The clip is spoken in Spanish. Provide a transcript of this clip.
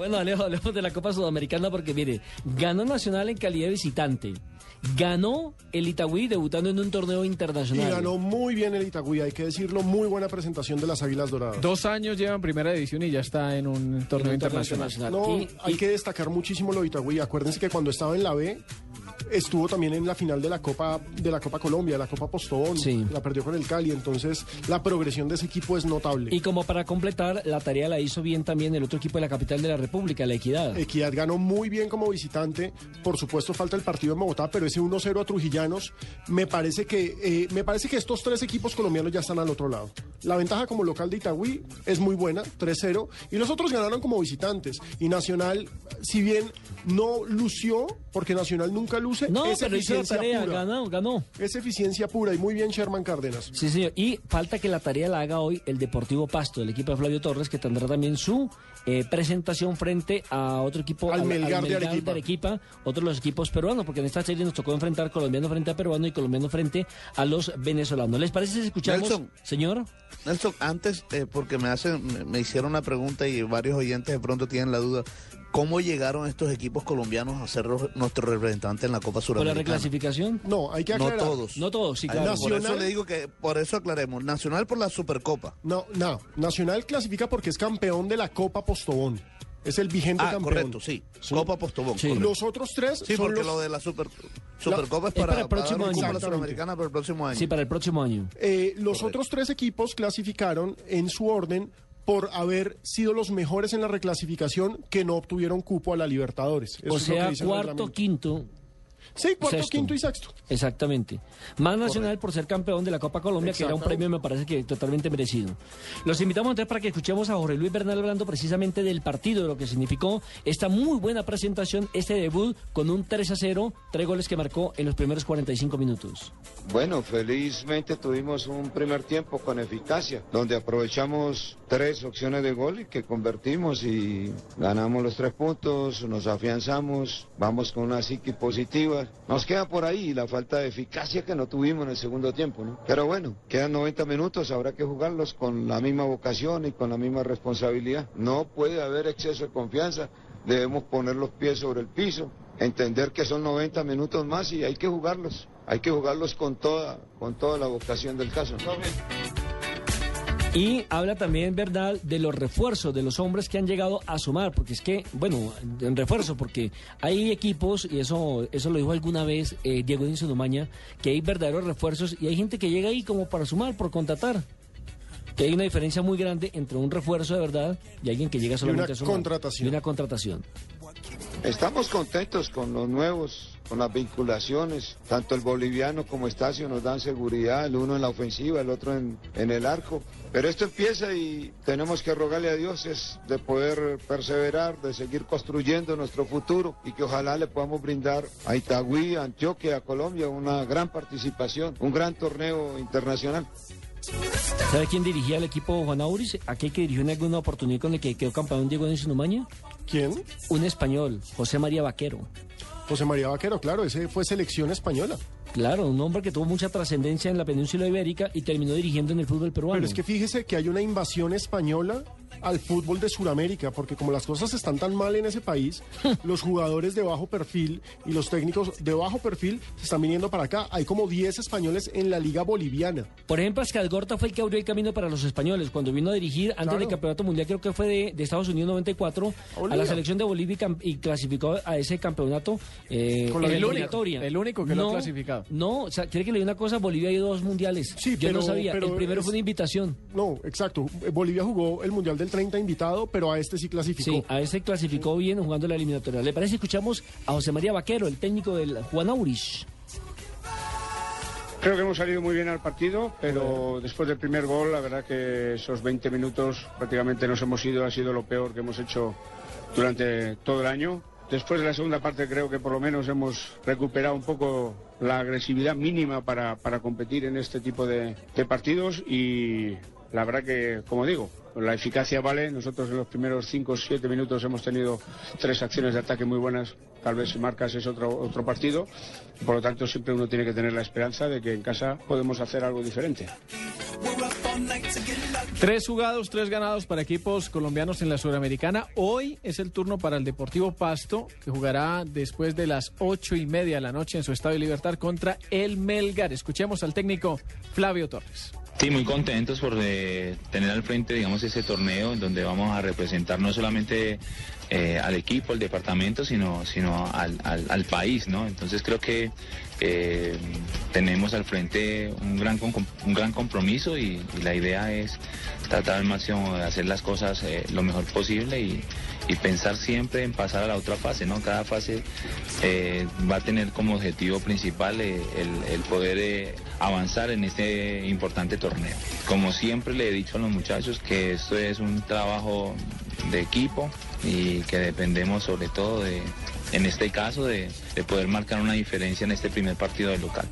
Bueno, Alejo, hablemos de la Copa Sudamericana porque, mire, ganó Nacional en calidad de visitante. Ganó el Itagüí debutando en un torneo Y internacional. ganó muy bien el Itagüí, hay que decirlo, muy buena presentación de las Águilas Doradas. Dos años lleva en primera división y ya está en un torneo En un torneo internacional. internacional. No, Y- hay y- que destacar muchísimo lo de Itagüí. Acuérdense que cuando estaba en la B, estuvo también en la final de la Copa de la Copa Colombia, la Copa Postobón. Sí. La perdió con el Cali, entonces la progresión de ese equipo es notable. Y como para completar, la tarea la hizo bien también el otro equipo de la capital de la República, la Equidad. Equidad ganó muy bien como visitante. Por supuesto, falta el partido en Bogotá, pero ese 1-0 a Trujillanos, me parece que eh, me parece que estos tres equipos colombianos ya están al otro lado. La ventaja como local de Itagüí es muy buena, 3-0, y los otros ganaron como visitantes. Y Nacional, si bien no lució, porque Nacional nunca luce, No, es pero hizo la eficiencia tarea, pura. ganó, ganó. Es eficiencia pura y muy bien Sherman Cárdenas. Sí, señor. Y falta que la tarea la haga hoy el Deportivo Pasto, el equipo de Flavio Torres, que tendrá también su eh, presentación frente a otro equipo, Al Melgar de Arequipa. Arequipa, otro de los equipos peruanos, porque en esta serie nos tocó enfrentar colombiano frente a peruano y colombiano frente a los venezolanos. ¿Les parece si escuchamos, Nelson. señor? Nelson, antes, eh, porque me hacen, me- me hicieron una pregunta y varios oyentes de pronto tienen la duda, ¿cómo llegaron estos equipos colombianos a ser nuestros representantes en la Copa ¿Por la Suramericana? reclasificación? No, hay que No aclarar. todos. No todos, sí, claro. Por eso Nacional- le digo que, por eso aclaremos, Nacional por la Supercopa. No, no. Nacional clasifica porque es campeón de la Copa Postobón. Es el vigente Ah, campeón. correcto, sí. Copa Postobón. Sí. Los otros tres Sí, son porque los- lo de la Super, Supercopa es es para, para el próximo un año. cupo a la Exactamente. Suramericana para el próximo año. Sí, para el próximo año. Eh, los Correcto. otros tres equipos clasificaron en su orden por haber sido los mejores en la reclasificación que no obtuvieron cupo a la Libertadores. Eso o sea, cuarto, quinto. Sí, cuarto, sexto. quinto y sexto. Exactamente. Más Nacional por ser campeón de la Copa Colombia, que era un premio, me parece que totalmente merecido. Los invitamos entonces para que escuchemos a Jorge Luis Bernal hablando precisamente del partido, de lo que significó esta muy buena presentación, este debut con un 3 a 0, tres goles que marcó en los primeros 45 minutos. Bueno, felizmente tuvimos un primer tiempo con eficacia, donde aprovechamos tres opciones de gol y que convertimos y ganamos los tres puntos, nos afianzamos, vamos con una psique positiva. Nos queda por ahí la falta de eficacia que no tuvimos en el segundo tiempo, ¿no? Pero bueno, quedan 90 minutos, habrá que jugarlos con la misma vocación y con la misma responsabilidad. No puede haber exceso de confianza, debemos poner los pies sobre el piso, entender que son 90 minutos más y hay que jugarlos. Hay que jugarlos con toda, con toda la vocación del caso. Y habla también, ¿verdad?, de los refuerzos de los hombres que han llegado a sumar, porque es que, bueno, en refuerzo, porque hay equipos, y eso eso lo dijo alguna vez eh, Diego Edinson Umaña, que hay verdaderos refuerzos y hay gente que llega ahí como para sumar, por contratar. Que hay una diferencia muy grande entre un refuerzo de verdad y alguien que llega solamente una a sumar. contratación. Y una contratación. Estamos contentos con los nuevos, con las vinculaciones. Tanto el boliviano como Estacio nos dan seguridad, el uno en la ofensiva, el otro en, en el arco. Pero esto empieza y tenemos que rogarle a Dios es de poder perseverar, de seguir construyendo nuestro futuro y que ojalá le podamos brindar a Itagüí, a Antioquia, a Colombia una gran participación, un gran torneo internacional. ¿Sabe quién dirigía el equipo Juan Auris? Aquel que dirigió en alguna oportunidad con el que quedó campeón Diego Edinson Umaña. ¿Quién? Un español, José María Vaquero. José María Vaquero, claro, ese fue selección española. Claro, un hombre que tuvo mucha trascendencia en la península ibérica y terminó dirigiendo en el fútbol peruano. Pero es que fíjese que hay una invasión española al fútbol de Sudamérica, porque como las cosas están tan mal en ese país, los jugadores de bajo perfil y los técnicos de bajo perfil se están viniendo para acá. Hay como 10 españoles en la liga boliviana. Por ejemplo, Gorta fue el que abrió el camino para los españoles cuando vino a dirigir antes Claro. del campeonato mundial, creo que fue de, de Estados Unidos 94, a, Bolivia. la selección de Bolivia y, y clasificó a ese campeonato eh, Con la el único, eliminatoria. el único que lo ha clasificado. No, o sea, quiere que le diga una cosa, Bolivia ha ido a dos mundiales. Sí, Yo no pero- sabía, pero el primero es- fue una invitación. No, exacto. Bolivia jugó el Mundial del 30 invitado, pero a este sí clasificó. Sí, a ese clasificó bien jugando la eliminatoria. ¿Le parece? Escuchamos a José María Vaquero, el técnico del Juan Aurich. Creo que hemos salido muy bien al partido, pero después del primer gol, la verdad que esos 20 minutos prácticamente nos hemos ido, ha sido lo peor que hemos hecho durante todo el año. Después de la segunda parte creo que por lo menos hemos recuperado un poco la agresividad mínima para, para competir en este tipo de, de partidos y La verdad que, como digo, la eficacia vale. Nosotros en los primeros 5 o 7 minutos hemos tenido tres acciones de ataque muy buenas. Tal vez si marcas es otro, otro partido. Por lo tanto, siempre uno tiene que tener la esperanza de que en casa podemos hacer algo diferente. Tres jugados, tres ganados para equipos colombianos en la Sudamericana. Hoy es el turno para el Deportivo Pasto, que jugará después de las ocho y media de la noche en su Estadio Libertad contra el Melgar. Escuchemos al técnico Flavio Torres. Sí, muy contentos por eh, tener al frente, digamos, ese torneo en donde vamos a representar no solamente eh, al equipo, al departamento, sino, sino al, al, país, ¿no? Entonces creo que eh, tenemos al frente un gran, un gran compromiso y, y, la idea es tratar al máximo de hacer las cosas eh, lo mejor posible y, y, pensar siempre en pasar a la otra fase, ¿no? Cada fase eh, va a tener como objetivo principal el, el, poder avanzar en este importante torneo. Como siempre le he dicho a los muchachos que esto es un trabajo de equipo y que dependemos sobre todo de, en este caso, de, de poder marcar una diferencia en este primer partido del local.